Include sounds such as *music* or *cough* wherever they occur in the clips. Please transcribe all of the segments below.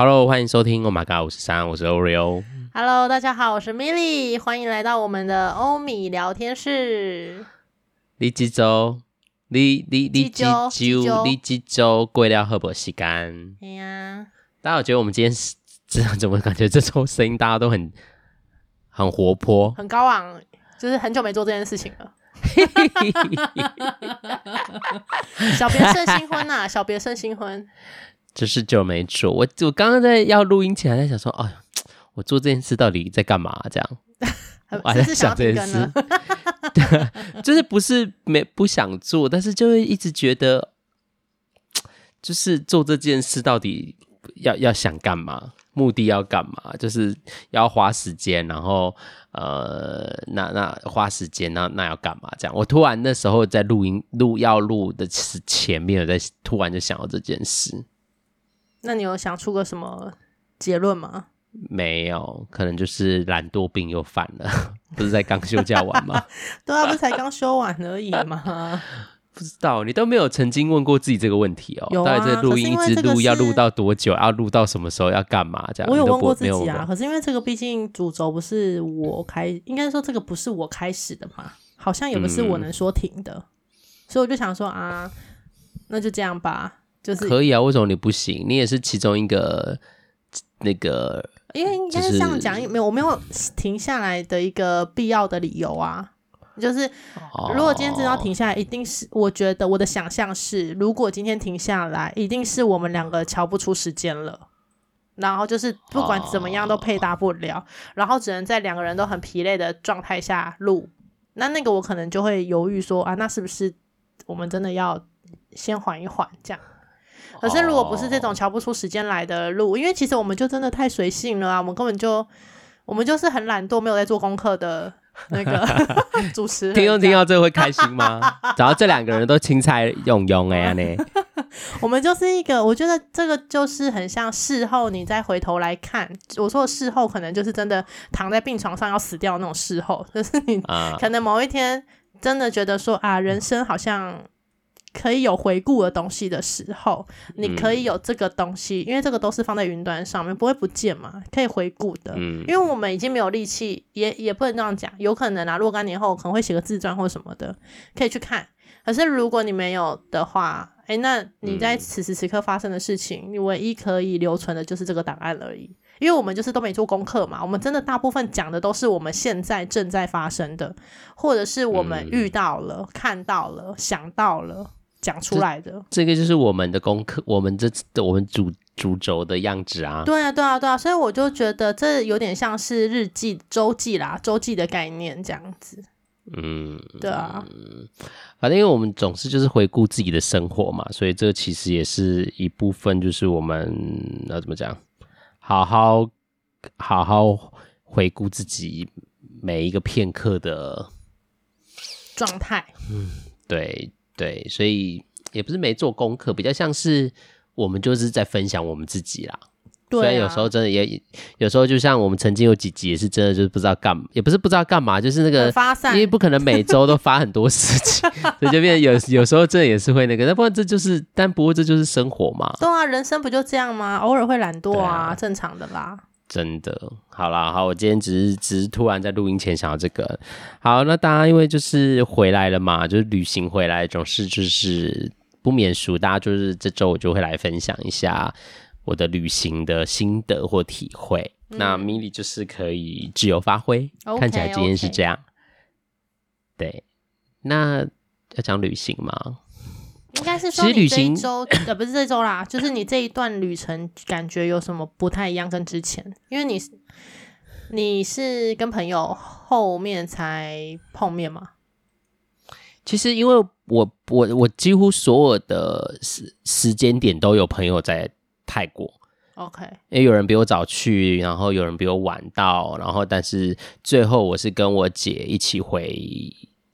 Hello，欢迎收听 Oh My God 五十三，我是 Oreo。Hello，大家好，我是 Milly，欢迎来到我们的欧米聊天室。你几周？你你你几周？你几周过了好不时间？哎呀，大家有觉得我们今天 *laughs* 是？怎么感觉这周声音大家都很很活泼，很高昂？就是很久没做这件事情了。*laughs* 小别胜新婚呐、啊，小别胜新婚。就是就没做，我我刚刚在要录音前还在想说，哎，我做这件事到底在干嘛？这样，*laughs* 我还在想这件事，*laughs* 对，就是不是没不想做，但是就会一直觉得，就是做这件事到底要要想干嘛？目的要干嘛？就是要花时间，然后呃，那那花时间，那那要干嘛？这样，我突然那时候在录音录要录的前面，我在突然就想到这件事。那你有想出个什么结论吗？没有，可能就是懒惰病又犯了。不是在刚休假完吗？*laughs* 对啊，不是才刚休完而已吗？*laughs* 不知道，你都没有曾经问过自己这个问题哦。有啊，到底这录音一直录要录到多久？要录到什么时候？要干嘛？这样我有问过自己啊。可是因为这个毕竟主轴不是我开，应该说这个不是我开始的嘛，好像也不是我能说停的，嗯、所以我就想说啊，那就这样吧。就是可以啊，为什么你不行？你也是其中一个那个，因为应该是这样讲，没有我没有停下来的一个必要的理由啊。就是如果今天真的要停下来，一定是我觉得我的想象是，如果今天停下来，一定是我们两个瞧不出时间了，然后就是不管怎么样都配搭不了，然后只能在两个人都很疲累的状态下录。那那个我可能就会犹豫说啊，那是不是我们真的要先缓一缓这样？可是，如果不是这种瞧不出时间来的路，因为其实我们就真的太随性了啊！我们根本就，我们就是很懒惰，没有在做功课的那个 *laughs* 主持人。听众听到这个会开心吗？只要这两个人都青菜用用哎呀呢！*laughs* 我们就是一个，我觉得这个就是很像事后你再回头来看，我说的事后可能就是真的躺在病床上要死掉那种事后，就是你可能某一天真的觉得说啊，人生好像。可以有回顾的东西的时候，你可以有这个东西，嗯、因为这个都是放在云端上面，不会不见嘛，可以回顾的。嗯，因为我们已经没有力气，也也不能这样讲，有可能啊，若干年后可能会写个自传或什么的，可以去看。可是如果你没有的话，哎，那你在此时此刻发生的事情，嗯、你唯一可以留存的就是这个档案而已。因为我们就是都没做功课嘛，我们真的大部分讲的都是我们现在正在发生的，或者是我们遇到了、嗯、看到了、想到了。讲出来的这，这个就是我们的功课，我们这次我们主主轴的样子啊。对啊，对啊，对啊，所以我就觉得这有点像是日记、周记啦，周记的概念这样子。嗯，对啊。反正因为我们总是就是回顾自己的生活嘛，所以这其实也是一部分，就是我们要怎么讲，好好好好回顾自己每一个片刻的状态。嗯，对。对，所以也不是没做功课，比较像是我们就是在分享我们自己啦。对啊，虽然有时候真的也有时候，就像我们曾经有几集也是真的就是不知道干嘛，也不是不知道干嘛，就是那个发散，因为不可能每周都发很多事情，*laughs* 所以就变得有有时候真的也是会那个。但不过这就是，但不过这就是生活嘛。对啊，人生不就这样吗？偶尔会懒惰啊，啊正常的啦。真的，好啦，好，我今天只是只是突然在录音前想到这个。好，那大家因为就是回来了嘛，就是旅行回来，总是就是不免俗，大家就是这周我就会来分享一下我的旅行的心得或体会。嗯、那 Milly 就是可以自由发挥，okay, 看起来今天是这样。Okay. 对，那要讲旅行吗？应该是说，你这一周 *clears throat* 呃，不是这周啦，就是你这一段旅程感觉有什么不太一样跟之前？因为你是你是跟朋友后面才碰面吗？其实因为我我我几乎所有的时时间点都有朋友在泰国，OK，因为有人比我早去，然后有人比我晚到，然后但是最后我是跟我姐一起回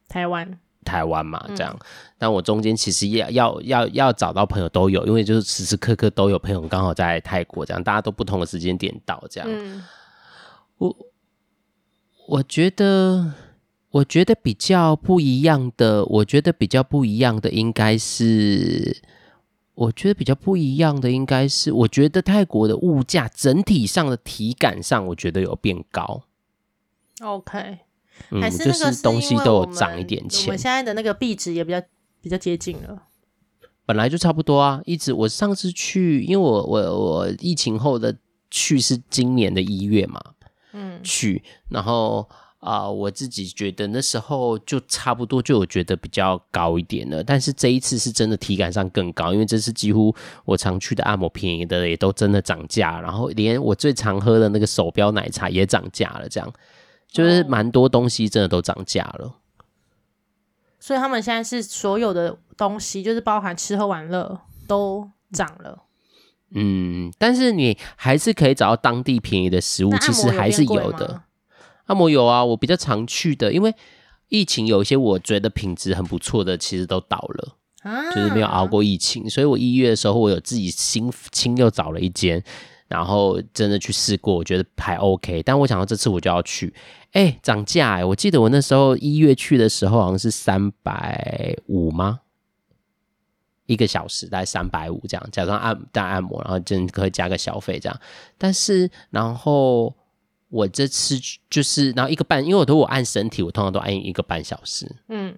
台湾。台湾嘛，这样，嗯、但我中间其实也要要要找到朋友都有，因为就是时时刻刻都有朋友刚好在泰国，这样大家都不同的时间点到，这样。嗯、我我觉得我觉得比较不一样的，我觉得比较不一样的应该是我觉得比较不一样的应该是，我觉得泰国的物价整体上的体感上，我觉得有变高。OK，嗯，就是东西都有涨一点钱。我们现在的那个币值也比较比较接近了。本来就差不多啊，一直我上次去，因为我我我疫情后的去是今年的一月嘛，嗯，去，然后。啊、呃，我自己觉得那时候就差不多，就我觉得比较高一点了。但是这一次是真的体感上更高，因为这次几乎我常去的按摩便宜的也都真的涨价，然后连我最常喝的那个手标奶茶也涨价了，这样就是蛮多东西真的都涨价了。哦。所以他们现在是所有的东西，就是包含吃喝玩乐都涨了。嗯，但是你还是可以找到当地便宜的食物，其实还是有的。按摩有啊，我比较常去的，因为疫情有一些我觉得品质很不错的，其实都倒了，啊，就是没有熬过疫情，所以我一月的时候，我有自己新新又找了一间，然后真的去试过，我觉得还 OK。但我想到这次我就要去，哎、欸，涨价哎！我记得我那时候一月去的时候好像是三百五吗？一个小时大概三百五这样，假装按带按摩，然后真可以加个小费这样。但是然后。我这次就是，然后一个半，因为我都我按身体，我通常都按一个半小时。嗯，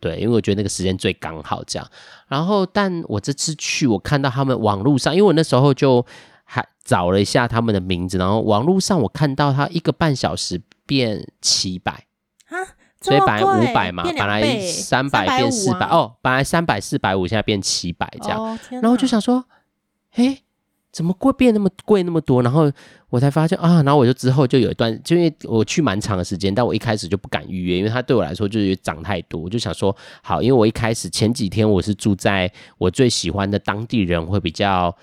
对，因为我觉得那个时间最刚好这样。然后，但我这次去，我看到他们网络上，因为我那时候就还找了一下他们的名字，然后网络上我看到他一个半小时变七百啊，所以本来五百嘛，本来三百变四百，啊，哦，本来三百四百五，现在变七百这样。哦，然后我就想说，诶。怎么会变那么贵那么多？然后我才发现啊，然后我就之后就有一段，就因为我去蛮长的时间，但我一开始就不敢预约，因为它对我来说就是涨太多。我就想说，好，因为我一开始前几天我是住在我最喜欢的当地人会比较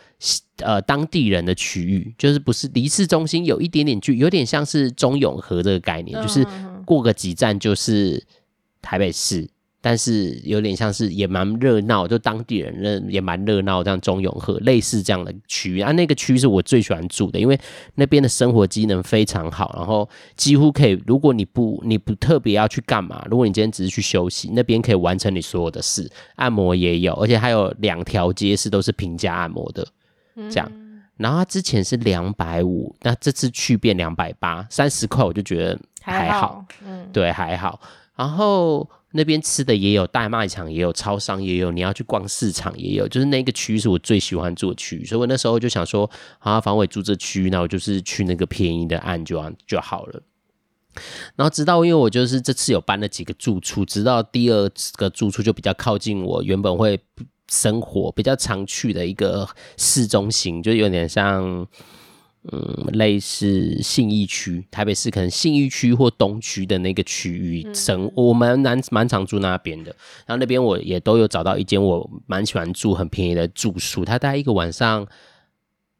呃当地人的区域，就是不是离市中心有一点点距，有点像是中永和这个概念，就是过个几站就是台北市。但是有点像是也蛮热闹，就当地人也蛮热闹，这样中永和类似这样的区域啊，那个区是我最喜欢住的，因为那边的生活机能非常好，然后几乎可以，如果你不你不特别要去干嘛，如果你今天只是去休息，那边可以完成你所有的事，按摩也有，而且还有两条街是都是平价按摩的，这样。然后他之前是两百五，那这次去变两百八，三十块我就觉得还好，还好嗯，对，还好，然后。那边吃的也有，大卖场也有，超商也有，你要去逛市场也有，就是那个区域是我最喜欢住的区，所以我那时候就想说，啊，反正我住这区，那我就是去那个便宜的按就就好了。然后直到因为我就是这次有搬了几个住处，直到第二个住处就比较靠近我原本会生活比较常去的一个市中心，就有点像。嗯，类似信义区，台北市可能信义区或东区的那个区域，省、嗯、我们蛮蛮常住那边的。然后那边我也都有找到一间我蛮喜欢住、很便宜的住宿，它大概一个晚上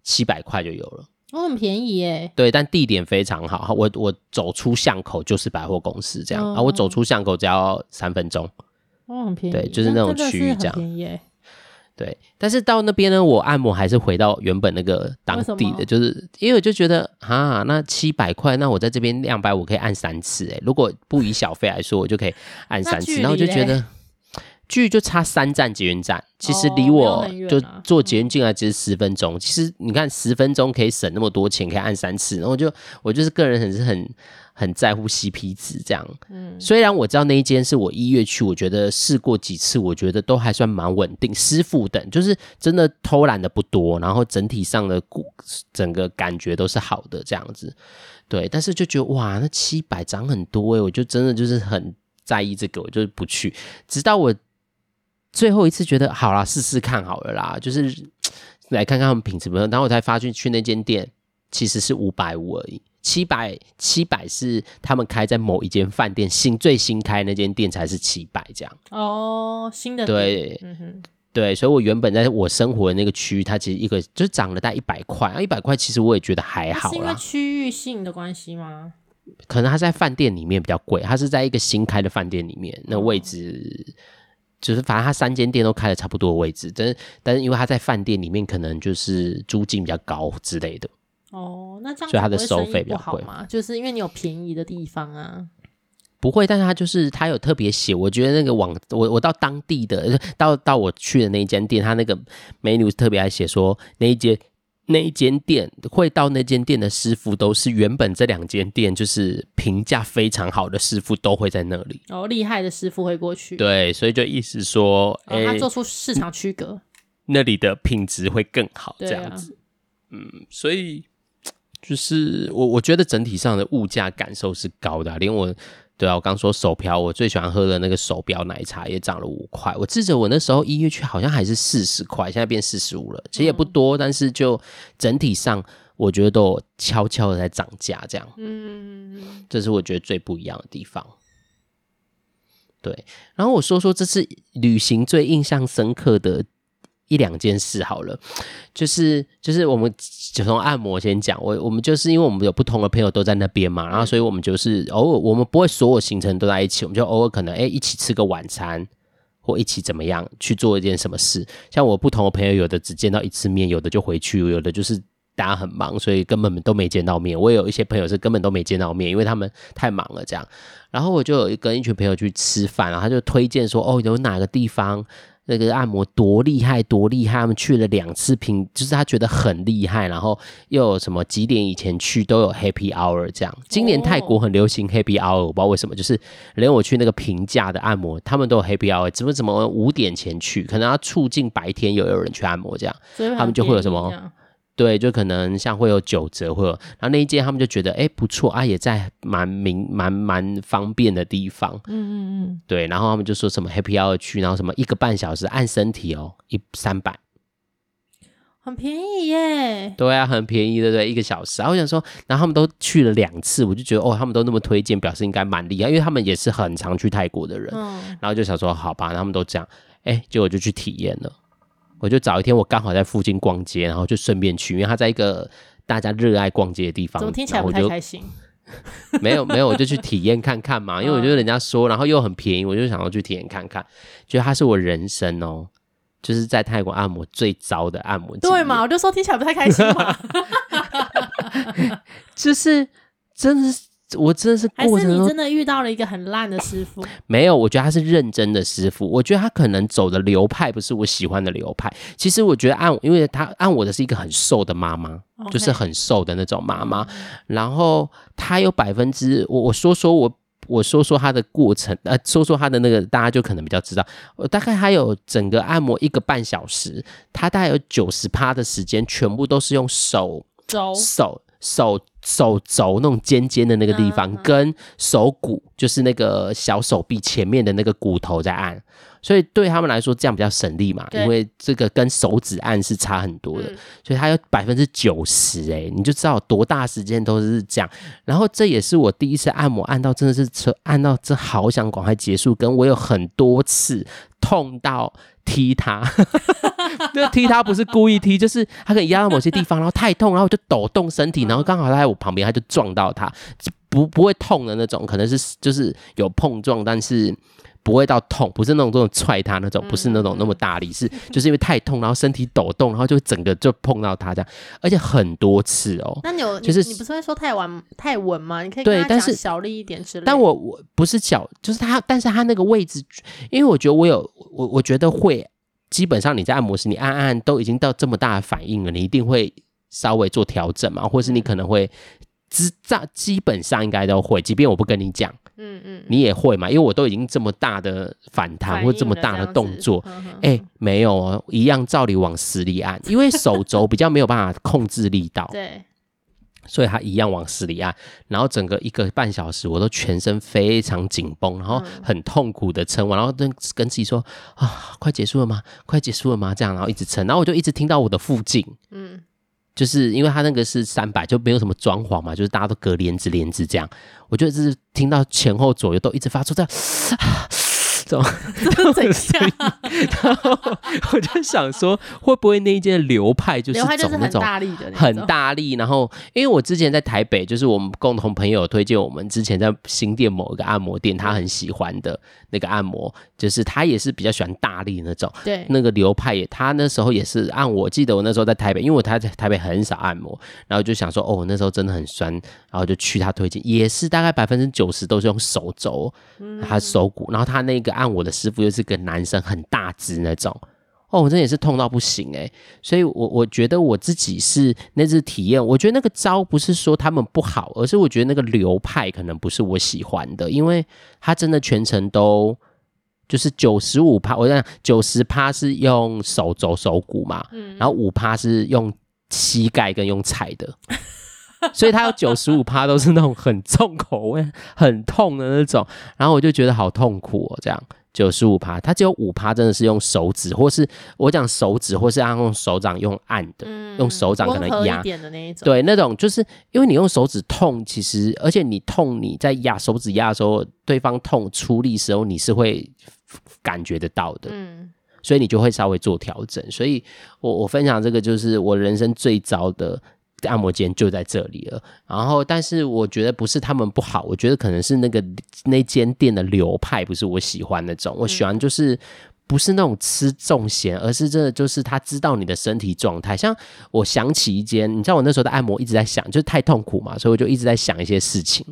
七百块就有了，哦，很便宜耶。对，但地点非常好，我我走出巷口就是百货公司这样，啊、哦，我走出巷口只要三分钟，哦，很便宜，对，就是那种区域这样。对，但是到那边呢，我按摩还是回到原本那个当地的，就是因为我就觉得啊，那七百块，那我在这边两百五可以按三次，哎，如果不以小费来说，我就可以按三次，然后我就觉得距就差三站捷运站，其实离我就坐捷运进来只是十分钟，其实你看十分钟可以省那么多钱，可以按三次，然后我就我就是个人很是很。很在乎 CP 值这样，嗯，虽然我知道那一间是我一月去，我觉得试过几次，我觉得都还算蛮稳定，师傅等就是真的偷懒的不多，然后整体上的整个感觉都是好的这样子，对，但是就觉得哇，那七百涨很多诶，我就真的就是很在意这个，我就不去，直到我最后一次觉得好啦，试试看好了啦，就是来看看他们品质怎么样，然后我才发现去那间店其实是五百五而已。七百七百是他们开在某一间饭店新最新开那间店才是七百这样哦，新的对，嗯哼，对，所以我原本在我生活的那个区域，它其实一个就涨了大概一百块啊，一百块其实我也觉得还好啦。是因为区域性的关系吗？可能它在饭店里面比较贵，它是在一个新开的饭店里面，那位置、哦、就是反正它三间店都开的差不多的位置，但是但是因为它在饭店里面，可能就是租金比较高之类的。哦，那这样所以它的收费比较贵。嘛？就是因为你有便宜的地方啊。不会，但是他就是他有特别写，我觉得那个网我我到当地的 *laughs* 到到我去的那一间店，他那个 menu 特别爱写说那一间那一间店会到那间店的师傅都是原本这两间店就是评价非常好的师傅都会在那里。哦，厉害的师傅会过去，对，所以就意思说，他做出市场区隔，那里的品质会更好，这样子，啊、嗯，所以就是我我觉得整体上的物价感受是高的、啊，连我。对啊，我刚说手表，我最喜欢喝的那个手表奶茶也涨了五块。我记得我那时候一月去好像还是四十块，现在变四十五了。其实也不多，但是就整体上，我觉得都悄悄的在涨价，这样。嗯，这是我觉得最不一样的地方。对，然后我说说这次旅行最印象深刻的。一两件事好了，就是就是我们就从按摩先讲，我我们就是因为我们有不同的朋友都在那边嘛，然后所以我们就是偶尔我们不会所有行程都在一起，我们就偶尔可能哎、欸、一起吃个晚餐，或一起怎么样去做一件什么事。像我不同的朋友，有的只见到一次面，有的就回去，有的就是大家很忙，所以根本都没见到面。我也有一些朋友是根本都没见到面，因为他们太忙了这样。然后我就有跟一群朋友去吃饭，然后他就推荐说哦，有哪个地方。那个按摩多厉害，多厉害！他们去了两次，平就是他觉得很厉害，然后又有什么几点以前去都有 Happy Hour 这样。今年泰国很流行 Happy Hour，我不知道为什么，就是连我去那个平价的按摩，他们都有 Happy Hour，怎么怎么五点前去，可能要促进白天又有人去按摩这样，他们就会有什么。对，就可能像会有九折，会有，然后那一间他们就觉得，哎，不错啊，也在蛮明蛮蛮方便的地方，嗯嗯嗯，对，然后他们就说什么 Happy Hour 去，然后什么一个半小时按身体哦，一三百，很便宜耶，对啊，很便宜，对不对？一个小时，然后我想说，然后他们都去了两次，我就觉得哦，他们都那么推荐，表示应该蛮厉害，因为他们也是很常去泰国的人，嗯，然后就想说，好吧，他们都这样，哎，结果就去体验了。我就找一天，我刚好在附近逛街，然后就顺便去，因为他在一个大家热爱逛街的地方。怎么听起来不太开心？*laughs* 没有没有，我就去体验看看嘛，因为我觉得人家说，然后又很便宜，我就想要去体验看看。觉得他是我人生哦，就是在泰国按摩最糟的按摩。对嘛？我就说听起来不太开心嘛。*laughs* 就是真的是。我真的是过程中，还是你真的遇到了一个很烂的师傅？*laughs* 没有，我觉得他是认真的师傅。我觉得他可能走的流派不是我喜欢的流派。其实我觉得按，因为他按我的是一个很瘦的妈妈.就是很瘦的那种妈妈。然后他有百分之，我我说说我我说说他的过程，呃，说说他的那个，大家就可能比较知道。我大概还有整个按摩一个半小时，他大概有九十趴的时间，全部都是用手肘手。手手肘那种尖尖的那个地方，跟手骨就是那个小手臂前面的那个骨头在按，所以对他们来说这样比较省力嘛，因为这个跟手指按是差很多的，嗯、所以他有百分之九十哎，你就知道多大时间都是这样。然后这也是我第一次按摩按到真的是按到这好想赶快结束，跟我有很多次痛到。*laughs* 踢他，那踢他不是故意踢，就是他可能压到某些地方，然后太痛，然后就抖动身体，然后刚好他在我旁边，他就撞到他，不不会痛的那种，可能是就是有碰撞，但是不会到痛，不是那种这种踹他那种，不是那种那么大力，是就是因为太痛，然后身体抖动，然后就整个就碰到他这样，而且很多次哦。那你有就是你不是会说太稳太稳吗？你可以跟他讲小力一点之类。但我我不是小，就是他，但是他那个位置，因为我觉得我有。我我觉得会，基本上你在按摩时，你按按都已经到这么大的反应了，你一定会稍微做调整嘛，或是你可能会知道，基本上应该都会，即便我不跟你讲，嗯嗯，你也会嘛，因为我都已经这么大的反弹或这么大的动作，哎，没有哦，一样照理往死里按，因为手肘比较没有办法控制力道，*laughs* 对。所以他一样往死里按，然后整个一个半小时，我都全身非常紧绷，然后很痛苦的撑完，然后跟跟自己说啊，快结束了吗？快结束了吗？这样，然后一直撑，然后我就一直听到我的附近，嗯，就是因为他那个是三百，就没有什么装潢嘛，就是大家都隔帘子帘子这样，我就一直听到前后左右都一直发出这样。啊 *sighs* 种这种然后我就想说，会不会那一间流派就是走那种很大力，然后因为我之前在台北，就是我们共同朋友推荐我们之前在新店某一个按摩店，他很喜欢的那个按摩，就是他也是比较喜欢大力那种，对，那个流派也，他那时候也是按我记得我那时候在台北，因为我他在台北很少按摩，然后就想说，哦，那时候真的很酸，然后就去他推荐，也是大概百分之九十都是用手肘，他手骨，然后他那个按我的师傅又是个男生，很大只那种，哦，我真的也是痛到不行诶。所以我我觉得我自己是那次体验，我觉得那个招不是说他们不好，而是我觉得那个流派可能不是我喜欢的，因为他真的全程都就是九十五趴，我讲九十趴是用手肘手骨嘛，嗯，然后五趴是用膝盖跟用踩的。*laughs* *laughs* 所以他有九十五趴都是那种很重口味、很痛的那种，然后我就觉得好痛苦哦。这样九十五趴，他只有五趴真的是用手指，或是我讲手指，或是要用手掌用按的，嗯、用手掌可能压的那一种。对，那种就是因为你用手指痛，其实而且你痛，你在压手指压的时候，对方痛出力时候，你是会感觉得到的。嗯，所以你就会稍微做调整。所以我我分享这个就是我人生最糟的。按摩间就在这里了，然后，但是我觉得不是他们不好，我觉得可能是那个那间店的流派不是我喜欢那种，我喜欢就是不是那种吃重咸，而是真的就是他知道你的身体状态。像我想起一间，你知道我那时候的按摩一直在想，就是太痛苦嘛，所以我就一直在想一些事情。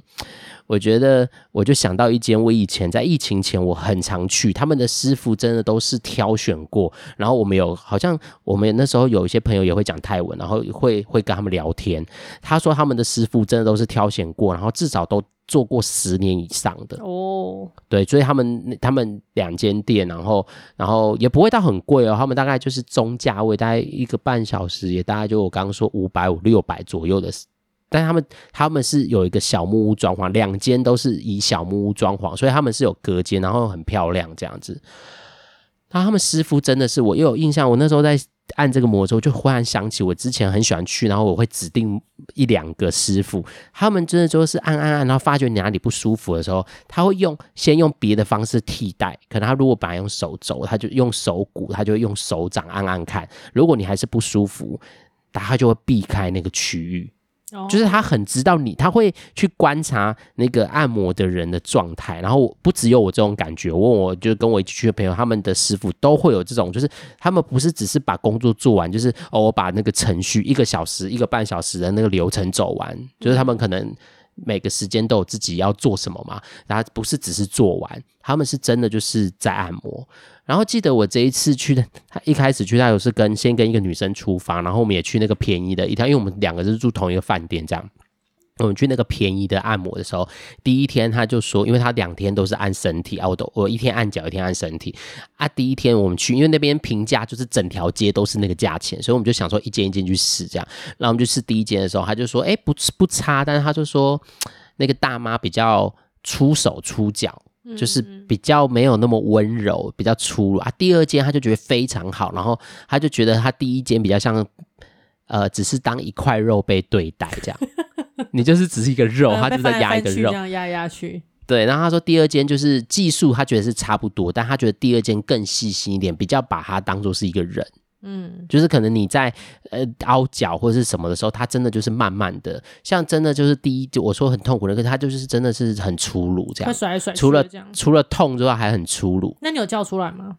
我觉得我就想到一间，我以前在疫情前我很常去，他们的师傅真的都是挑选过。然后我们有好像我们那时候有一些朋友也会讲泰文，然后会会跟他们聊天。他说他们的师傅真的都是挑选过，然后至少都做过十年以上的哦。对，所以他们他们两间店，然后然后也不会到很贵哦，他们大概就是中价位，大概一个半小时也大概就我刚刚说五百五六百左右的。但他们他们是有一个小木屋装潢，两间都是以小木屋装潢，所以他们是有隔间，然后很漂亮这样子。然后他们师傅真的是我又有印象，我那时候在按这个摩的时候，就忽然想起我之前很喜欢去，然后我会指定一两个师傅，他们真的就是按按按，然后发觉你哪里不舒服的时候，他会用先用别的方式替代，可能他如果本来用手肘，他就用手骨，他就会用手掌按按看，如果你还是不舒服，他就会避开那个区域。就是他很知道你，他会去观察那个按摩的人的状态，然后不只有我这种感觉。我问我就跟我一起去的朋友，他们的师傅都会有这种，就是他们不是只是把工作做完，就是哦，我把那个程序一个小时、一个半小时的那个流程走完，就是他们可能。每个时间都有自己要做什么嘛，然后不是只是做完，他们是真的就是在按摩。然后记得我这一次去的，他一开始去他有是跟先跟一个女生出发，然后我们也去那个便宜的一条，因为我们两个是住同一个饭店这样。我们去那个便宜的按摩的时候，第一天他就说，因为他两天都是按身体啊，我都我一天按脚，一天按身体啊。第一天我们去，因为那边评价就是整条街都是那个价钱，所以我们就想说一间一间去试这样。然后我们就试第一间的时候，他就说，哎，不不差，但是他就说那个大妈比较出手出脚，就是比较没有那么温柔，比较粗鲁啊。第二间他就觉得非常好，然后他就觉得他第一间比较像，呃，只是当一块肉被对待这样。*laughs* 你就是只是一个肉，他就在压一个肉，这样压压去。对，然后他说第二间就是技术，他觉得是差不多，但他觉得第二间更细心一点，比较把他当做是一个人。嗯，就是可能你在呃凹脚或者是什么的时候，他真的就是慢慢的，像真的就是第一，就我说很痛苦的，可是他就是真的是很粗鲁这样，甩甩除了除了痛之外还很粗鲁。那你有叫出来吗？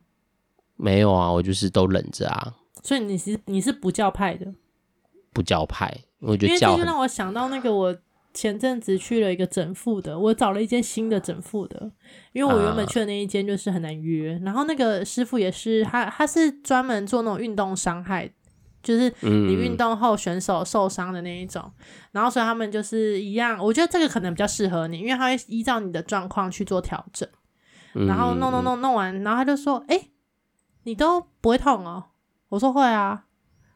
没有啊，我就是都忍着啊。所以你是你是不叫派的？不叫派。我觉得因为这就让我想到那个，我前阵子去了一个整复的，我找了一间新的整复的，因为我原本去的那一间就是很难约，然后那个师傅也是他，他是专门做那种运动伤害，就是你运动后选手受伤的那一种，然后所以他们就是一样，我觉得这个可能比较适合你，因为他会依照你的状况去做调整，然后弄弄弄弄完，然后他就说：“哎，你都不会痛哦？”我说：“会啊。”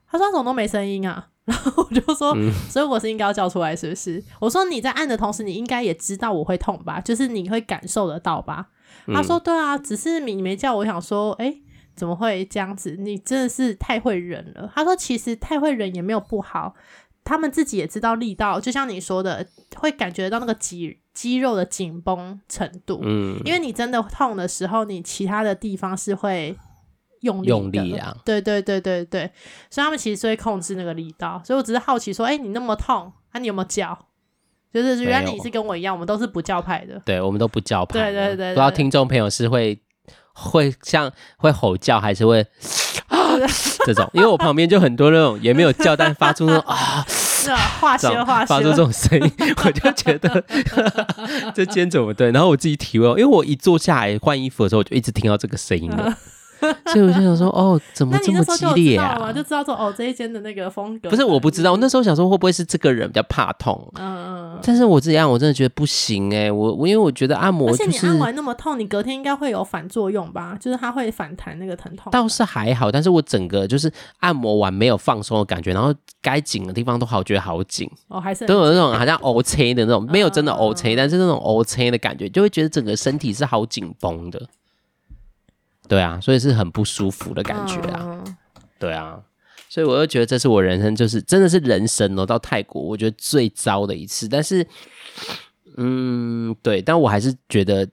他说：“他怎么都没声音啊？”然后我就说，嗯、所以我是应该要叫出来，是不是？我说你在按的同时，你应该也知道我会痛吧？就是你会感受得到吧？嗯、他说对啊，只是你没叫。我想说，哎，怎么会这样子？你真的是太会忍了。他说其实太会忍也没有不好，他们自己也知道力道，就像你说的，会感觉到那个肌肌肉的紧绷程度。嗯，因为你真的痛的时候，你其他的地方是会用力的。用力啊！对对对对对，所以他们其实是会控制那个力道。所以我只是好奇说，哎，你那么痛，那、啊、你有没有叫？就是原来你是跟我一样，我们都是不叫派的。对，我们都不叫派。对对对，不知道听众朋友是会会像会吼叫，还是会。*laughs* 这种，因为我旁边就很多那种也没有叫，但发出那种 *laughs* 啊，是啊，化学化学，发出这种声音，我就觉得 *laughs* 这今天怎么对？然后我自己体会，因为我一坐下来换衣服的时候，我就一直听到这个声音了。*laughs* 所以我就想说，哦，怎么这么激烈啊？就知道说，哦，这一间的那个风格。不是，我不知道。我那时候想说，会不会是这个人比较怕痛？嗯嗯。但是我自己按，我真的觉得不行哎。我我因为我觉得按摩，就是，而且你按完那么痛，你隔天应该会有反作用吧？就是它会反弹那个疼痛。倒是还好，但是我整个就是按摩完没有放松的感觉，然后该紧的地方都好觉得好紧。哦，还是都有那种好像 O C 的那种，没有真的 O C，但是那种 O C 的感觉，就会觉得整个身体是好紧绷的。对啊，所以是很不舒服的感觉啊。嗯、对啊，所以我就觉得这是我人生就是真的是人生哦，到泰国我觉得最糟的一次。但是，嗯，对，但我还是觉得。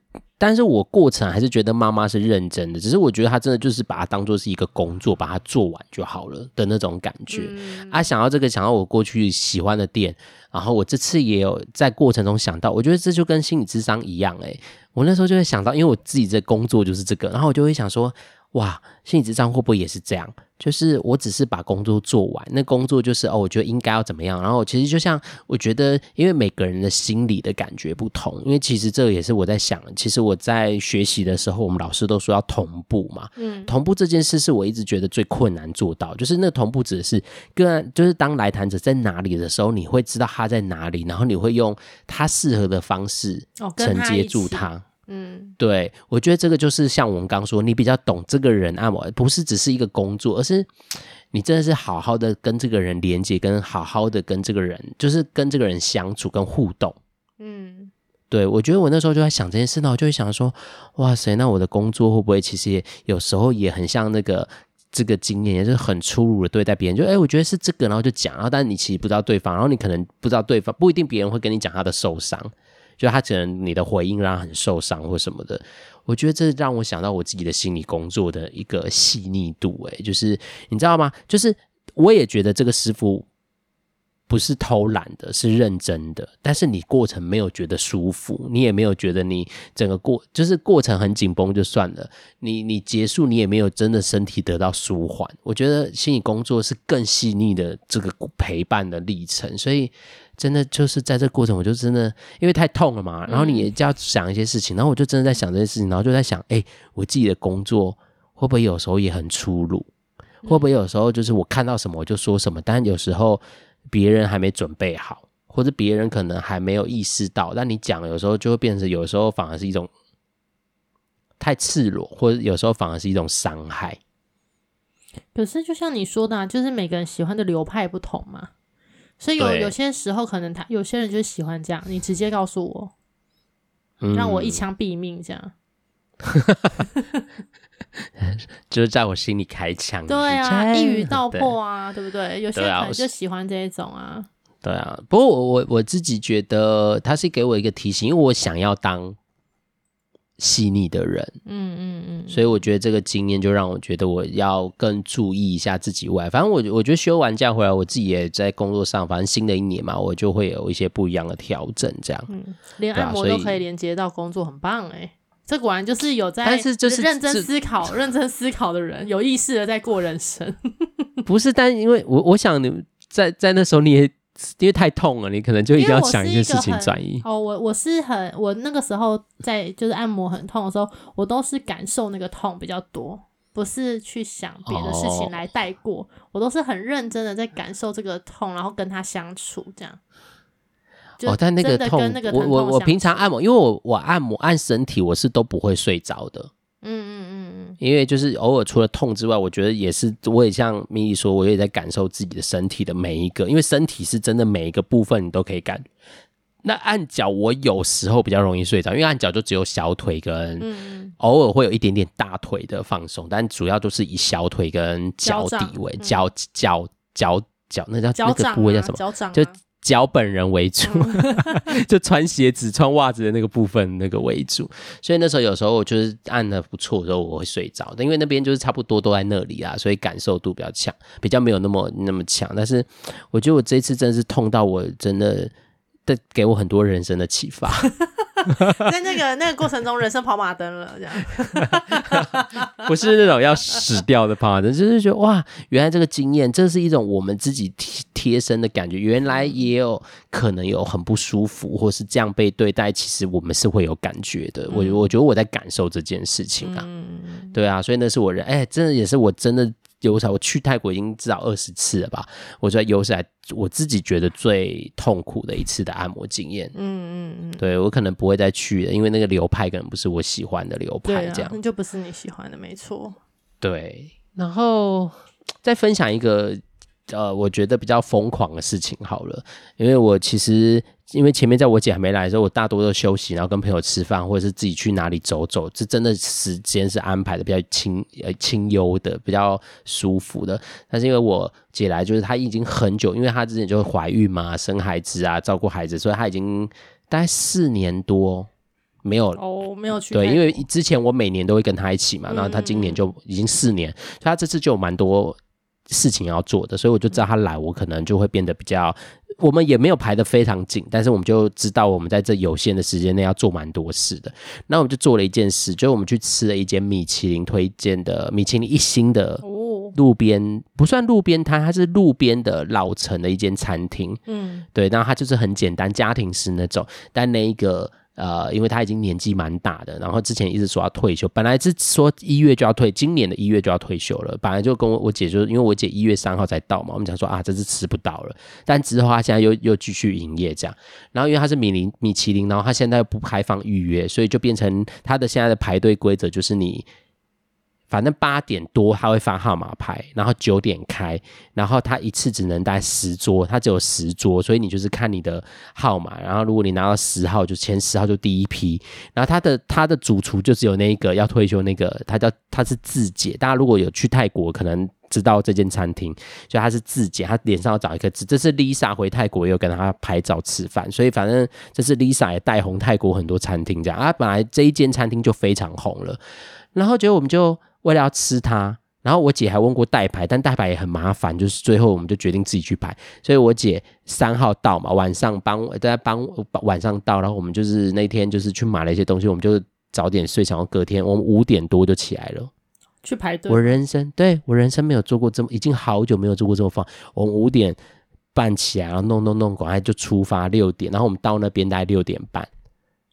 但是我过程还是觉得妈妈是认真的，只是我觉得她真的就是把它当做是一个工作，把它做完就好了的那种感觉。嗯、啊，想到这个，想到我过去喜欢的店，然后我这次也有在过程中想到，我觉得这就跟心理智商一样，诶，我那时候就会想到，因为我自己在工作就是这个，然后我就会想说。哇，心理咨商会不会也是这样？就是我只是把工作做完，那工作就是哦，我觉得应该要怎么样。然后其实就像我觉得，因为每个人的心理的感觉不同，因为其实这个也是我在想，其实我在学习的时候，我们老师都说要同步嘛。嗯，同步这件事是我一直觉得最困难做到，就是那同步指的是个就是当来谈者在哪里的时候，你会知道他在哪里，然后你会用他适合的方式承接住他。嗯，对，我觉得这个就是像我们刚说，你比较懂这个人按摩，不是只是一个工作，而是你真的是好好的跟这个人连接，跟好好的跟这个人，就是跟这个人相处跟互动。嗯，对，我觉得我那时候就在想这件事呢，我就会想说，哇塞，那我的工作会不会其实也有时候也很像那个这个经验，也是很粗鲁的对待别人，就哎，我觉得是这个，然后就讲，然后但是你其实不知道对方，然后你可能不知道对方，不一定别人会跟你讲他的受伤。就他可能你的回应让他很受伤或什么的，我觉得这让我想到我自己的心理工作的一个细腻度。诶，就是你知道吗？就是我也觉得这个师傅不是偷懒的，是认真的。但是你过程没有觉得舒服，你也没有觉得你整个过就是过程很紧绷就算了，你你结束你也没有真的身体得到舒缓。我觉得心理工作是更细腻的这个陪伴的历程，所以。真的就是在这个过程，我就真的因为太痛了嘛，然后你也就要想一些事情，然后我就真的在想这些事情，然后就在想，哎，我自己的工作会不会有时候也很粗鲁？会不会有时候就是我看到什么我就说什么？但有时候别人还没准备好，或者别人可能还没有意识到，但你讲有时候就会变成，有时候反而是一种太赤裸，或者有时候反而是一种伤害。可是就像你说的啊，就是每个人喜欢的流派不同嘛。所以有有些时候，可能他有些人就喜欢这样，你直接告诉我，嗯、让我一枪毙命，这样，*laughs* *laughs* 就是在我心里开枪。对啊，一语道破啊，对，对不对？有些人可能就喜欢这一种啊。对啊，不过我我我自己觉得，他是给我一个提醒，因为我想要当。细腻的人，嗯嗯嗯，所以我觉得这个经验就让我觉得我要更注意一下自己外。反正我我觉得休完假回来，我自己也在工作上，反正新的一年嘛，我就会有一些不一样的调整。这样，嗯，连按摩都可以连接到工作，很棒哎！这果然就是有在，但是就是认真思考、*laughs* 认真思考的人，有意识的在过人生。*laughs* 不是，但因为我我想你在在那时候你也。因为太痛了，你可能就一定要想一些事情转移。哦，我我是很，我那个时候在就是按摩很痛的时候，我都是感受那个痛比较多，不是去想别的事情来带过。哦、我都是很认真的在感受这个痛，然后跟他相处这样。哦，但那个痛，痛我我我平常按摩，因为我我按摩按身体，我是都不会睡着的。嗯嗯嗯嗯，因为就是偶尔除了痛之外，我觉得也是，我也像咪咪说，我也在感受自己的身体的每一个，因为身体是真的每一个部分你都可以感。那按脚我有时候比较容易睡着，因为按脚就只有小腿跟偶尔会有一点点大腿的放松，但主要都是以小腿跟脚底为脚脚脚脚那叫、啊、那个部位叫什么？脚掌、啊、就脚本人为主，嗯、*laughs* 就穿鞋子、穿袜子的那个部分那个为主。所以那时候有时候我就是按的不错的时候，我会睡着的，因为那边就是差不多都在那里啊，所以感受度比较强，比较没有那么那么强。但是我觉得我这次真的是痛到我真的。的给我很多人生的启发，*laughs* 在那个那个过程中，人生跑马灯了，这样 *laughs* 不是那种要死掉的跑马灯，就是觉得哇，原来这个经验，这是一种我们自己贴贴身的感觉，原来也有可能有很不舒服，或是这样被对待，其实我们是会有感觉的。我、嗯、我觉得我在感受这件事情啊，嗯、对啊，所以那是我人，哎、欸，真的也是我真的。我去泰国已经至少二十次了吧？我觉得有史来我自己觉得最痛苦的一次的按摩经验。嗯嗯嗯，对我可能不会再去了，因为那个流派可能不是我喜欢的流派，这样、啊、那就不是你喜欢的，没错。对，然后再分享一个呃，我觉得比较疯狂的事情好了，因为我其实。因为前面在我姐还没来的时候，我大多都休息，然后跟朋友吃饭，或者是自己去哪里走走，这真的时间是安排的比较轻呃清幽的，比较舒服的。但是因为我姐来，就是她已经很久，因为她之前就怀孕嘛，生孩子啊，照顾孩子，所以她已经大概四年多没有哦，没有去对，因为之前我每年都会跟她一起嘛，然后她今年就已经四年，嗯、所以她这次就有蛮多事情要做的，所以我就知道他来，我可能就会变得比较。我们也没有排得非常紧，但是我们就知道我们在这有限的时间内要做蛮多事的。那我们就做了一件事，就是我们去吃了一间米其林推荐的米其林一星的路边，不算路边摊，它是路边的老城的一间餐厅。嗯，对，然后它就是很简单，家庭式那种，但那一个。呃，因为他已经年纪蛮大的，然后之前一直说要退休，本来是说一月就要退，今年的一月就要退休了。本来就跟我我姐就，因为我姐一月三号才到嘛，我们讲说啊，这次吃不到了。但之后他现在又又继续营业这样，然后因为他是米林米其林，然后他现在不开放预约，所以就变成他的现在的排队规则就是你。反正八点多他会发号码牌，然后九点开，然后他一次只能带十桌，他只有十桌，所以你就是看你的号码，然后如果你拿到十号，就前十号就第一批。然后他的他的主厨就只有那一个要退休那个，他叫他是自姐。大家如果有去泰国，可能知道这间餐厅，就他是自姐，他脸上要找一个字。这是 Lisa 回泰国也有跟他拍照吃饭，所以反正这是 Lisa 也带红泰国很多餐厅这样啊。本来这一间餐厅就非常红了，然后结果我们就。为了要吃它，然后我姐还问过代排，但代排也很麻烦，就是最后我们就决定自己去排。所以我姐三号到嘛，晚上帮大家帮晚上到，然后我们就是那天就是去买了一些东西，我们就早点睡，想要隔天我们五点多就起来了，去排队。我人生对我人生没有做过这么，已经好久没有做过这么放。我们五点半起来，然后弄弄弄，赶快就出发六点，然后我们到那边大概六点半，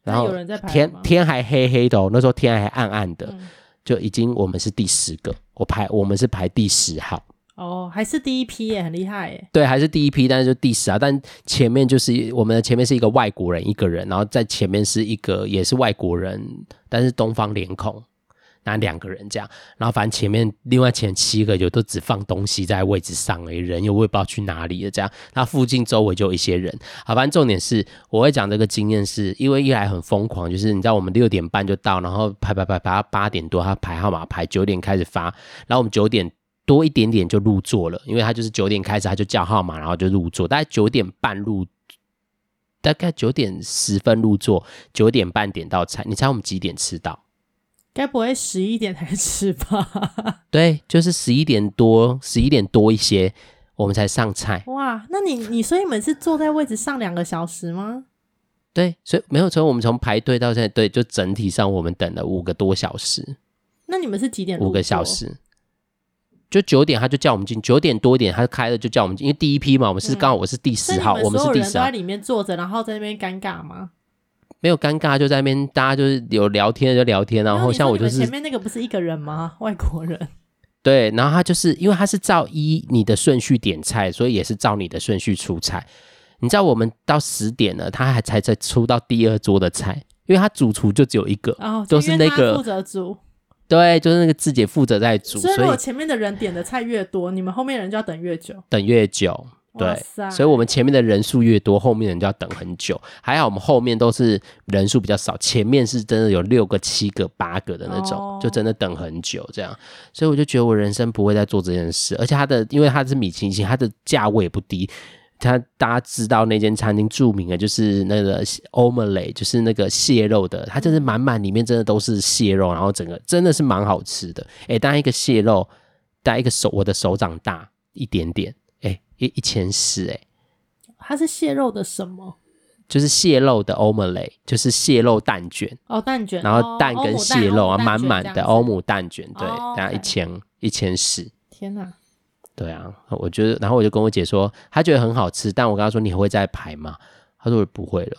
然后天天还黑黑的哦，那时候天还暗暗的。嗯就已经，我们是第十个，我排我们是排第十号哦，还是第一批耶，很厉害耶。对，还是第一批，但是就第十啊，但前面就是我们的前面是一个外国人一个人，然后在前面是一个也是外国人，但是东方脸孔。那两个人这样，然后反正前面另外前七个就都只放东西在位置上而已，人又我也不知道去哪里了。这样，那附近周围就有一些人。好，反正重点是我会讲这个经验，是因为一来很疯狂，就是你知道我们六点半就到，然后排排排排到八点多，他排号码牌，九点开始发，然后我们九点多一点点就入座了，因为他就是九点开始他就叫号码，然后就入座，大概九点半入，大概九点十分入座，九点半点到菜，你猜我们几点吃到？该不会十一点才吃吧？*laughs* 对，就是十一点多，十一点多一些，我们才上菜。哇，那你你所以你们是坐在位置上两个小时吗？对，所以没有从我们从排队到现在，对，就整体上我们等了五个多小时。那你们是几点？五个小时，就九点他就叫我们进，九点多一点他开了就叫我们进，因为第一批嘛，我们是刚好我是第十号，嗯、我们是第十号。在里面坐着，然后在那边尴尬吗？没有尴尬，就在那边，大家就是有聊天就聊天，然后像我就是前面那个不是一个人吗？外国人。对，然后他就是因为他是照一你的顺序点菜，所以也是照你的顺序出菜。你知道我们到十点了，他还才在出到第二桌的菜，因为他主厨就只有一个，哦，都是那个负责煮。对，就是那个自己负责在煮，所以如果前面的人点的菜越多，你们后面人就要等越久，等越久。对，所以我们前面的人数越多，后面人就要等很久。还好我们后面都是人数比较少，前面是真的有六个、七个、八个的那种，哦、就真的等很久这样。所以我就觉得我人生不会再做这件事，而且它的，因为它是米其林，它的价位也不低。它大家知道那间餐厅著名的，就是那个欧姆雷，就是那个蟹肉的，它就是满满里面真的都是蟹肉，然后整个真的是蛮好吃的。哎，当然一个蟹肉，大概一个手我的手掌大一点点。一一千四哎，它是蟹肉的什么？就是蟹肉的欧姆雷，就是蟹肉蛋卷哦，蛋卷，然后蛋跟蟹肉啊，满满的欧姆蛋卷，对，大概一千一千四。天哪！对啊，我觉得，然后我就跟我姐说，她觉得很好吃，但我跟她说，你会再排吗？她说我不会了，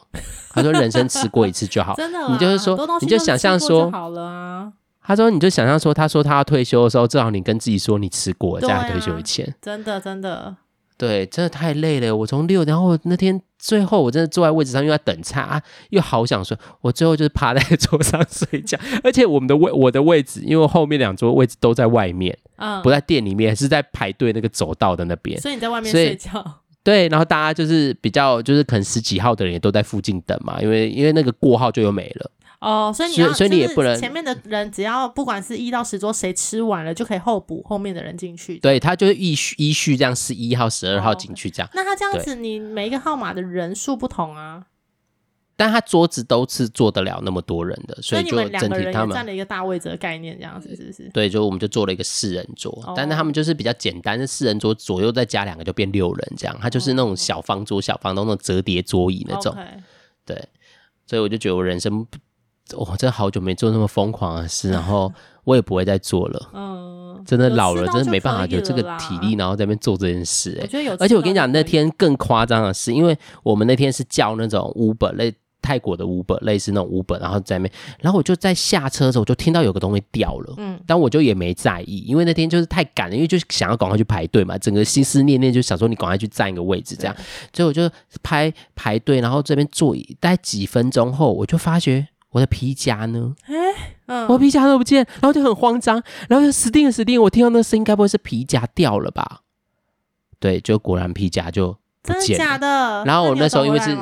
她说人生吃过一次就好，真的，你就是说，你就想象说好了啊。她说，你就想象说，她说她要退休的时候，正好你跟自己说你吃过了，再来退休一千，真的真的。对，真的太累了。我从六，然后那天最后我真的坐在位置上，又要等菜啊，又好想睡。我最后就是趴在 *laughs* 桌上睡觉，而且我们的位，我的位置，因为后面两桌位置都在外面，嗯，不在店里面，是在排队那个走道的那边。所以你在外面睡觉。*laughs* 对，然后大家就是比较，就是可能十几号的人也都在附近等嘛，因为因为那个过号就又没了。哦，所以你要，所以你也不能前面的人只要不管是一到十桌谁吃完了，就可以候补后面的人进去。对，他就是依序依序这样，十一号、十二号进去这样。那他这样子，你每一个号码的人数不同啊。但他桌子都是坐得了那么多人的，所以就整体他们，占了一个大位置的概念，这样子是不是？对，就我们就做了一个四人桌，但是他们就是比较简单的四人桌，左右再加两个就变六人这样。他就是那种小方桌、小方的那种折叠桌椅那种。对，所以我就觉得我人生。我、哦、真的好久没做那么疯狂的事，然后我也不会再做了。嗯，真的老了，真的没办法有这个体力，然后在那边做这件事。哎，而且我跟你讲，那天更夸张的是，因为我们那天是叫那种 Uber 类泰国的 Uber，类似那种 Uber，然后在那边，然后我就在下车的时候，我就听到有个东西掉了。嗯，但我就也没在意，因为那天就是太赶了，因为就想要赶快去排队嘛，整个心思念念就想说你赶快去占一个位置，这样，所以我就拍排队，然后这边坐大概几分钟后，我就发觉。我的皮夹呢？哎、欸，嗯，我皮夹都不见，然后就很慌张，然后就死定了，死定了！我听到那个声音，该不会是皮夹掉了吧？对，就果然皮夹就不见了。真的假的？然后我那时候因为是，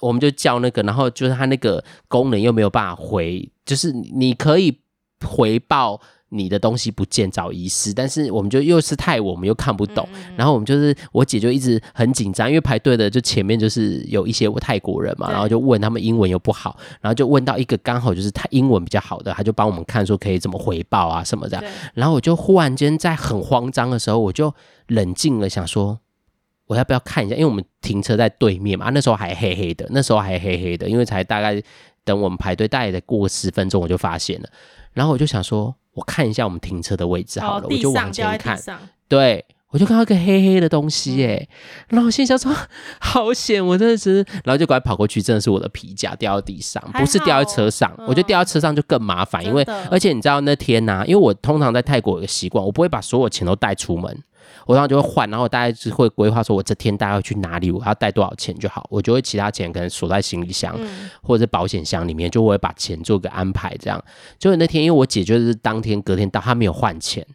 我们就叫那个，然后就是他那个功能又没有办法回，就是你可以回报。你的东西不见，找遗失，但是我们就又是泰文，我们又看不懂，嗯嗯，然后我们就是我姐就一直很紧张，因为排队的就前面就是有一些泰国人嘛，然后就问他们英文又不好，然后就问到一个刚好就是他英文比较好的，他就帮我们看说可以怎么回报啊什么的，然后我就忽然间在很慌张的时候，我就冷静了，想说我要不要看一下，因为我们停车在对面嘛，那时候还黑黑的，那时候还黑黑的，因为才大概等我们排队大概得过十分钟，我就发现了，然后我就想说。我看一下我们停车的位置好了，我就往前看，对，我就看到一个黑黑的东西耶，然后我心想说好险，我真的是，然后就赶快跑过去，真的是我的皮夹掉到地上，不是掉在车上，我觉得掉在车上就更麻烦，因为而且你知道那天呢，因为我通常在泰国有个习惯，我不会把所有钱都带出门。我通常就会换，然后我大概就会规划说，我这天大概要去哪里，我要带多少钱就好。我就会其他钱可能锁在行李箱、嗯、或者是保险箱里面，就会把钱做个安排。这样，就那天因为我姐就是当天隔天到，她没有换钱。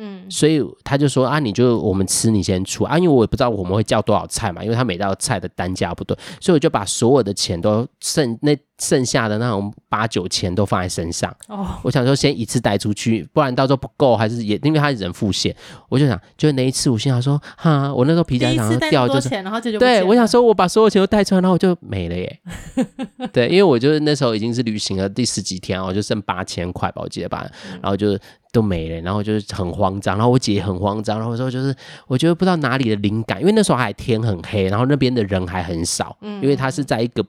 嗯，所以他就说啊，你就我们吃，你先出啊，因为我也不知道我们会叫多少菜嘛，因为他每道菜的单价不对，所以我就把所有的钱都剩那剩下的那种八九千都放在身上。哦，我想说先一次带出去，不然到时候不够还是也因为他人付现，我就想就那一次，我心想说哈，我那时候皮夹想要掉就是，然后就对，我想说我把所有钱都带出来，然后我就没了耶。*laughs* 对，因为我就是那时候已经是旅行了第十几天，我就剩八千块吧，我记得吧，然后就。都没了，然后就是很慌张，然后我姐也很慌张，然后我说就是我觉得不知道哪里的灵感，因为那时候还天很黑，然后那边的人还很少，嗯，因为它是在一个。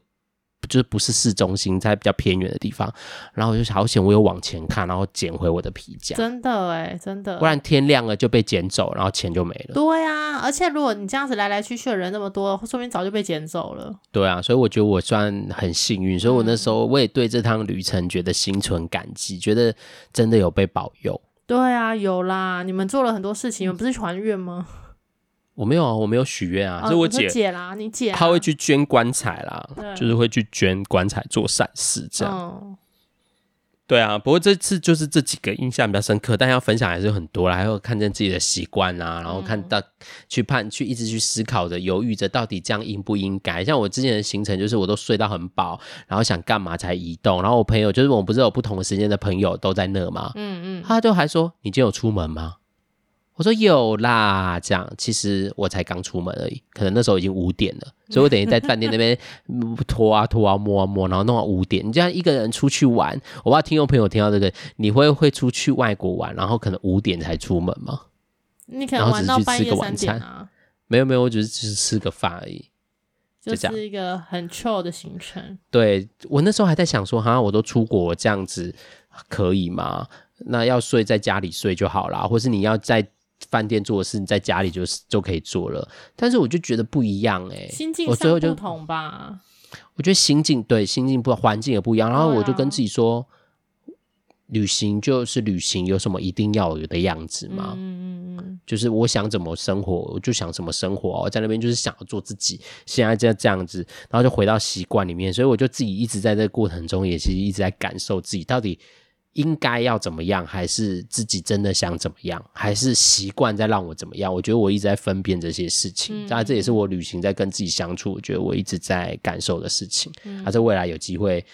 就是不是市中心，在比较偏远的地方，然后我就好险，我有往前看，然后捡回我的皮夹。真的哎，真的，不然天亮了就被捡走，然后钱就没了。对啊，而且如果你这样子来来去去的人那么多，说不定早就被捡走了。对啊，所以我觉得我算很幸运，所以我那时候我也对这趟旅程觉得心存感激，嗯、觉得真的有被保佑。对啊，有啦，你们做了很多事情，你们不是去还愿吗？我没有啊，我没有许愿啊，是、哦、我姐姐啦，你姐、啊，她会去捐棺材啦，就是会去捐棺材做善事这样。哦、对啊，不过这次就是这几个印象比较深刻，但要分享还是很多啦，还有看见自己的习惯啊，然后看到、嗯、去判去一直去思考着、犹豫着，到底这样应不应该？像我之前的行程就是我都睡到很饱，然后想干嘛才移动，然后我朋友就是我们不是有不同的时间的朋友都在那吗？嗯嗯，他就还说，你今天有出门吗？我说有啦，这样其实我才刚出门而已，可能那时候已经五点了，所以我等于在饭店那边拖啊拖啊摸啊摸，然后弄到五点。你这样一个人出去玩，我不知道听众朋友听到这个，你会会出去外国玩，然后可能五点才出门吗？你可能玩到半夜三点啊？没有没有，我只是只是吃个饭而已，就是一个很 chill 的行程。对，我那时候还在想说，哈，我都出国这样子可以吗？那要睡在家里睡就好啦，或是你要在。饭店做的事，你在家里就是就可以做了，但是我就觉得不一样哎、欸，心境上不同吧？我觉得心境对心境不环境也不一样，然后我就跟自己说，啊、旅行就是旅行，有什么一定要有的样子吗？嗯嗯嗯，就是我想怎么生活，我就想怎么生活。我在那边就是想要做自己，现在这样这样子，然后就回到习惯里面，所以我就自己一直在这个过程中，也其实一直在感受自己到底。应该要怎么样，还是自己真的想怎么样，还是习惯在让我怎么样？我觉得我一直在分辨这些事情，当然这也是我旅行在跟自己相处，我觉得我一直在感受的事情。而且未来有机会。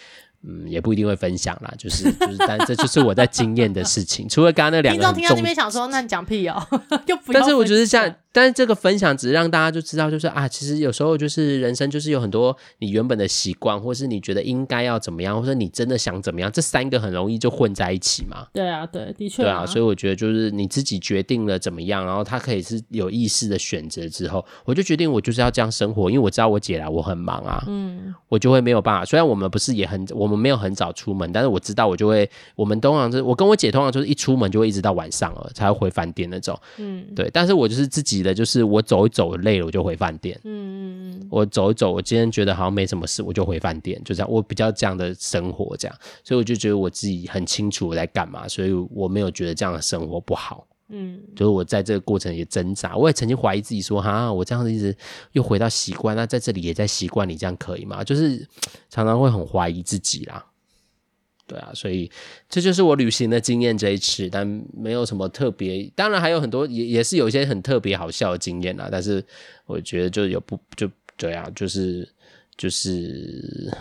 嗯，也不一定会分享啦，就是就是，但这就是我在经验的事情。*laughs* 除了刚刚那两个，听众听到那边想说，那你讲屁哦，*laughs* 又不。但是我觉得像，但是这个分享只是让大家就知道，就是啊，其实有时候就是人生就是有很多你原本的习惯，或是你觉得应该要怎么样，或者你真的想怎么样，这三个很容易就混在一起嘛。对啊，对，的确。对啊，所以我觉得就是你自己决定了怎么样，然后他可以是有意识的选择之后，我就决定我就是要这样生活，因为我知道我姐来我很忙啊，嗯，我就会没有办法。虽然我们不是也很我们。没有很早出门，但是我知道我就会，我们通常是，我跟我姐通常就是一出门就会一直到晚上了才会回饭店那种，嗯，对。但是我就是自己的，就是我走一走累了我就回饭店，嗯嗯嗯，我走一走，我今天觉得好像没什么事，我就回饭店，就这样。我比较这样的生活，这样，所以我就觉得我自己很清楚我在干嘛，所以我没有觉得这样的生活不好。嗯，就是我在这个过程也挣扎，我也曾经怀疑自己说，哈，我这样子一直又回到习惯，那在这里也在习惯，你这样可以吗？就是 *tsk* 常常会很怀疑自己啦。对啊，所以这就是我旅行的经验这一次，但没有什么特别，当然还有很多也也是有一些很特别好笑的经验啦，但是我觉得就有不就对啊，就是就是。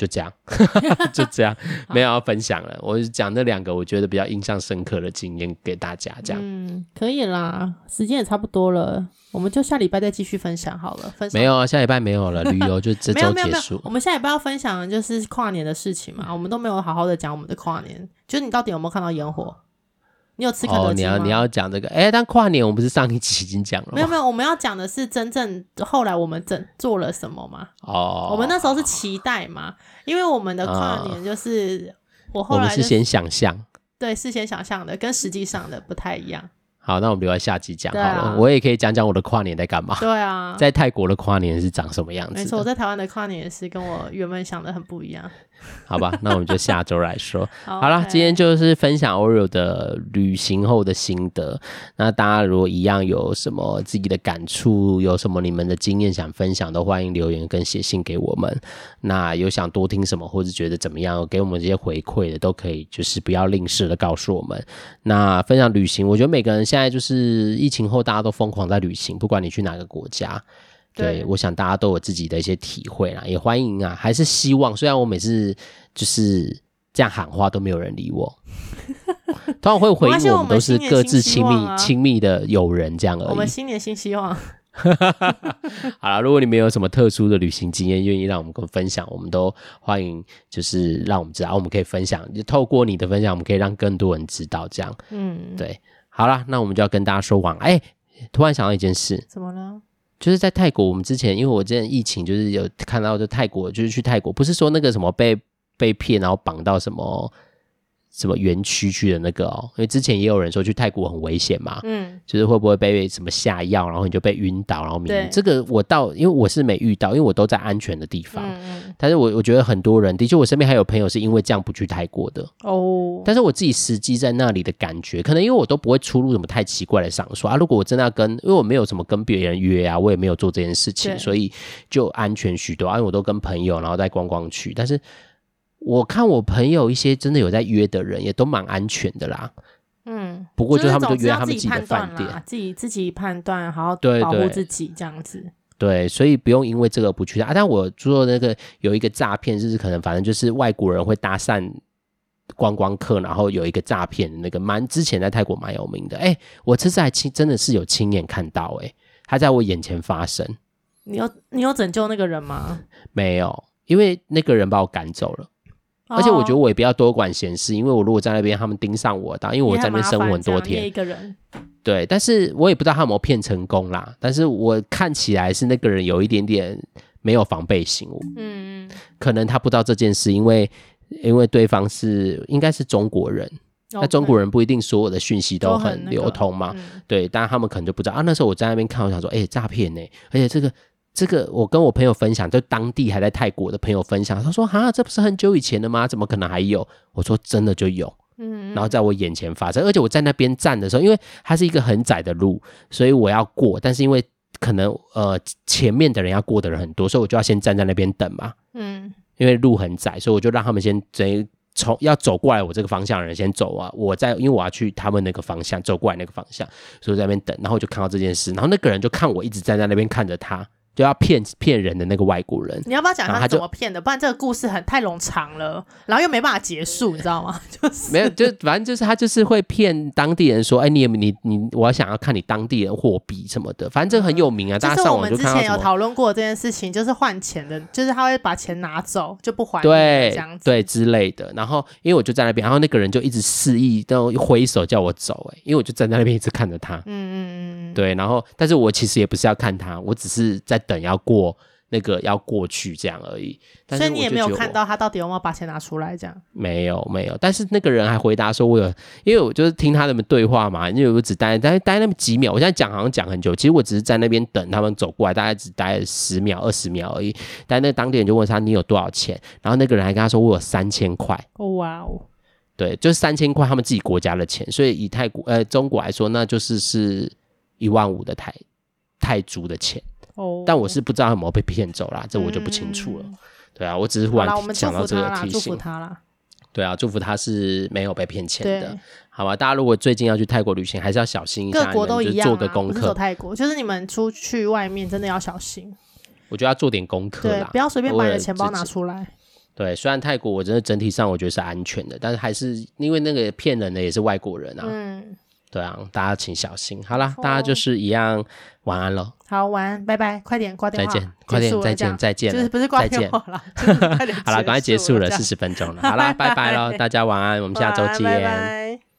就这样，*laughs* 就这样，没有要分享了。我讲那两个我觉得比较印象深刻的经验给大家，这样。嗯，可以啦，时间也差不多了，我们就下礼拜再继续分享好了。分享没有啊，下礼拜没有了，旅游就这 *laughs* 周结束。我们下礼拜要分享的就是跨年的事情嘛，我们都没有好好的讲我们的跨年，就是你到底有没有看到烟火？你有吃肯德基吗？哦，你要你要讲这个？哎，但跨年我们不是上一期已经讲了吗？没有没有，我们要讲的是真正后来我们整做了什么吗？哦，我们那时候是期待嘛，因为我们的跨年就是、哦、我后来、就是、我们是先想象，对，事先想象的跟实际上的不太一样。好，那我们留在下集讲好了。啊、我也可以讲讲我的跨年在干嘛。对啊，在泰国的跨年是长什么样子？没错，我在台湾的跨年也是跟我原本想的很不一样。好吧，那我们就下周来说。*laughs* 好了，今天就是分享 Oreo 的旅行后的心得。那大家如果一样有什么自己的感触，有什么你们的经验想分享，都欢迎留言跟写信给我们。那有想多听什么，或者觉得怎么样，给我们这些回馈的，都可以，就是不要吝啬的告诉我们。那分享旅行，我觉得每个人现在就是疫情后，大家都疯狂在旅行，不管你去哪个国家。对，我想大家都有自己的一些体会啦，也欢迎啊，还是希望。虽然我每次就是这样喊话都没有人理我，*laughs* 通常会回应我们都是各自亲密亲密的友人这样而已。我们新年新希望。*laughs* *laughs* 好了，如果你们有什么特殊的旅行经验，愿意让我们跟分享，我们都欢迎，就是让我们知道，我们可以分享。就透过你的分享，我们可以让更多人知道这样。嗯，对。好了，那我们就要跟大家说晚安。哎，突然想到一件事，怎么了？就是在泰国，我们之前因为我之前疫情，就是有看到，就泰国就是去泰国，不是说那个什么被被骗，然后绑到什么。什么园区去的那个哦？因为之前也有人说去泰国很危险嘛，嗯，就是会不会被什么下药，然后你就被晕倒，然后迷。这个我倒，因为我是没遇到，因为我都在安全的地方。嗯，但是我我觉得很多人，的确我身边还有朋友是因为这样不去泰国的哦。但是我自己实际在那里的感觉，可能因为我都不会出入什么太奇怪的场所啊。如果我真的要跟，因为我没有什么跟别人约啊，我也没有做这件事情，所以就安全许多。因为我都跟朋友，然后在观光去，但是。我看我朋友一些真的有在约的人，也都蛮安全的啦。嗯，不过就他们就约他们自己的饭店，自己自己判断，好好保护自己这样子。对，所以不用因为这个不去啊。但我做那个有一个诈骗，就是可能反正就是外国人会搭讪观光客，然后有一个诈骗，那个蛮之前在泰国蛮有名的。哎，我这次还亲真的是有亲眼看到，哎，他在我眼前发生。你有你有拯救那个人吗？没有，因为那个人把我赶走了。而且我觉得我也不要多管闲事，因为我如果在那边，他们盯上我，当因为我在那边生活很多天，一个人，对，但是我也不知道他有没有骗成功啦。但是我看起来是那个人有一点点没有防备心，嗯嗯，可能他不知道这件事，因为因为对方是应该是中国人，那中国人不一定所有的讯息都很流通嘛，对，但他们可能就不知道啊。那时候我在那边看，我想说，哎，诈骗呢，而且这个。这个我跟我朋友分享，就当地还在泰国的朋友分享，他说：“哈，这不是很久以前的吗？怎么可能还有？”我说：“真的就有。”嗯，然后在我眼前发生，而且我在那边站的时候，因为它是一个很窄的路，所以我要过，但是因为可能呃前面的人要过的人很多，所以我就要先站在那边等嘛。嗯，因为路很窄，所以我就让他们先等从要走过来我这个方向的人先走啊，我在因为我要去他们那个方向走过来那个方向，所以我在那边等，然后我就看到这件事，然后那个人就看我一直站在那边看着他。就要骗骗人的那个外国人，你要不要讲他怎么骗的？不然这个故事很太冗长了，然后又没办法结束，*laughs* 你知道吗？*laughs* 就是没有，就反正就是他就是会骗当地人说，哎，你你你，我要想要看你当地人货币什么的，反正这个很有名啊。大家上网就看到。我们之前有讨论过这件事情，就是换钱的，就是他会把钱拿走就不还，对，这样子对之类的。然后因为我就在那边，然后那个人就一直示意都挥手叫我走，哎，因为我就站在那边一直看着他，嗯嗯嗯，对。然后，但是我其实也不是要看他，我只是在等要过。那个要过去这样而已，但是所以你也没有看到他到底有没有把钱拿出来这样？没有没有，但是那个人还回答说，我有，因为我就是听他们对话嘛，因为我只待待待那么几秒，我现在讲好像讲很久，其实我只是在那边等他们走过来，大概只待了十秒二十秒而已。但那个当地人就问他你有多少钱，然后那个人还跟他说我有三千块。哦哇哦，对，就是三千块他们自己国家的钱，所以以泰国呃中国来说，那就是是一万五的泰泰铢的钱。但我是不知道有没有被骗走啦，这我就不清楚了。嗯、对啊，我只是忽然想到这个提醒。祝福他啦。对啊，祝福他是没有被骗钱的，好吧？大家如果最近要去泰国旅行，还是要小心一下。各国都一样、啊，做个功课。走泰国，就是你们出去外面真的要小心。我觉得要做点功课啦，不要随便把你的钱包拿出来。对，虽然泰国我真的整体上我觉得是安全的，但是还是因为那个骗人的也是外国人啊。嗯。对啊，大家请小心。好啦，大家就是一样，晚安喽。好，晚安，拜拜，快点挂电话。再见，快点，再见，再见。就是不是挂电话了？*laughs* 好了，赶快结束了，四十分钟了。好啦，拜拜喽，*laughs* 大家晚安，我们下周见。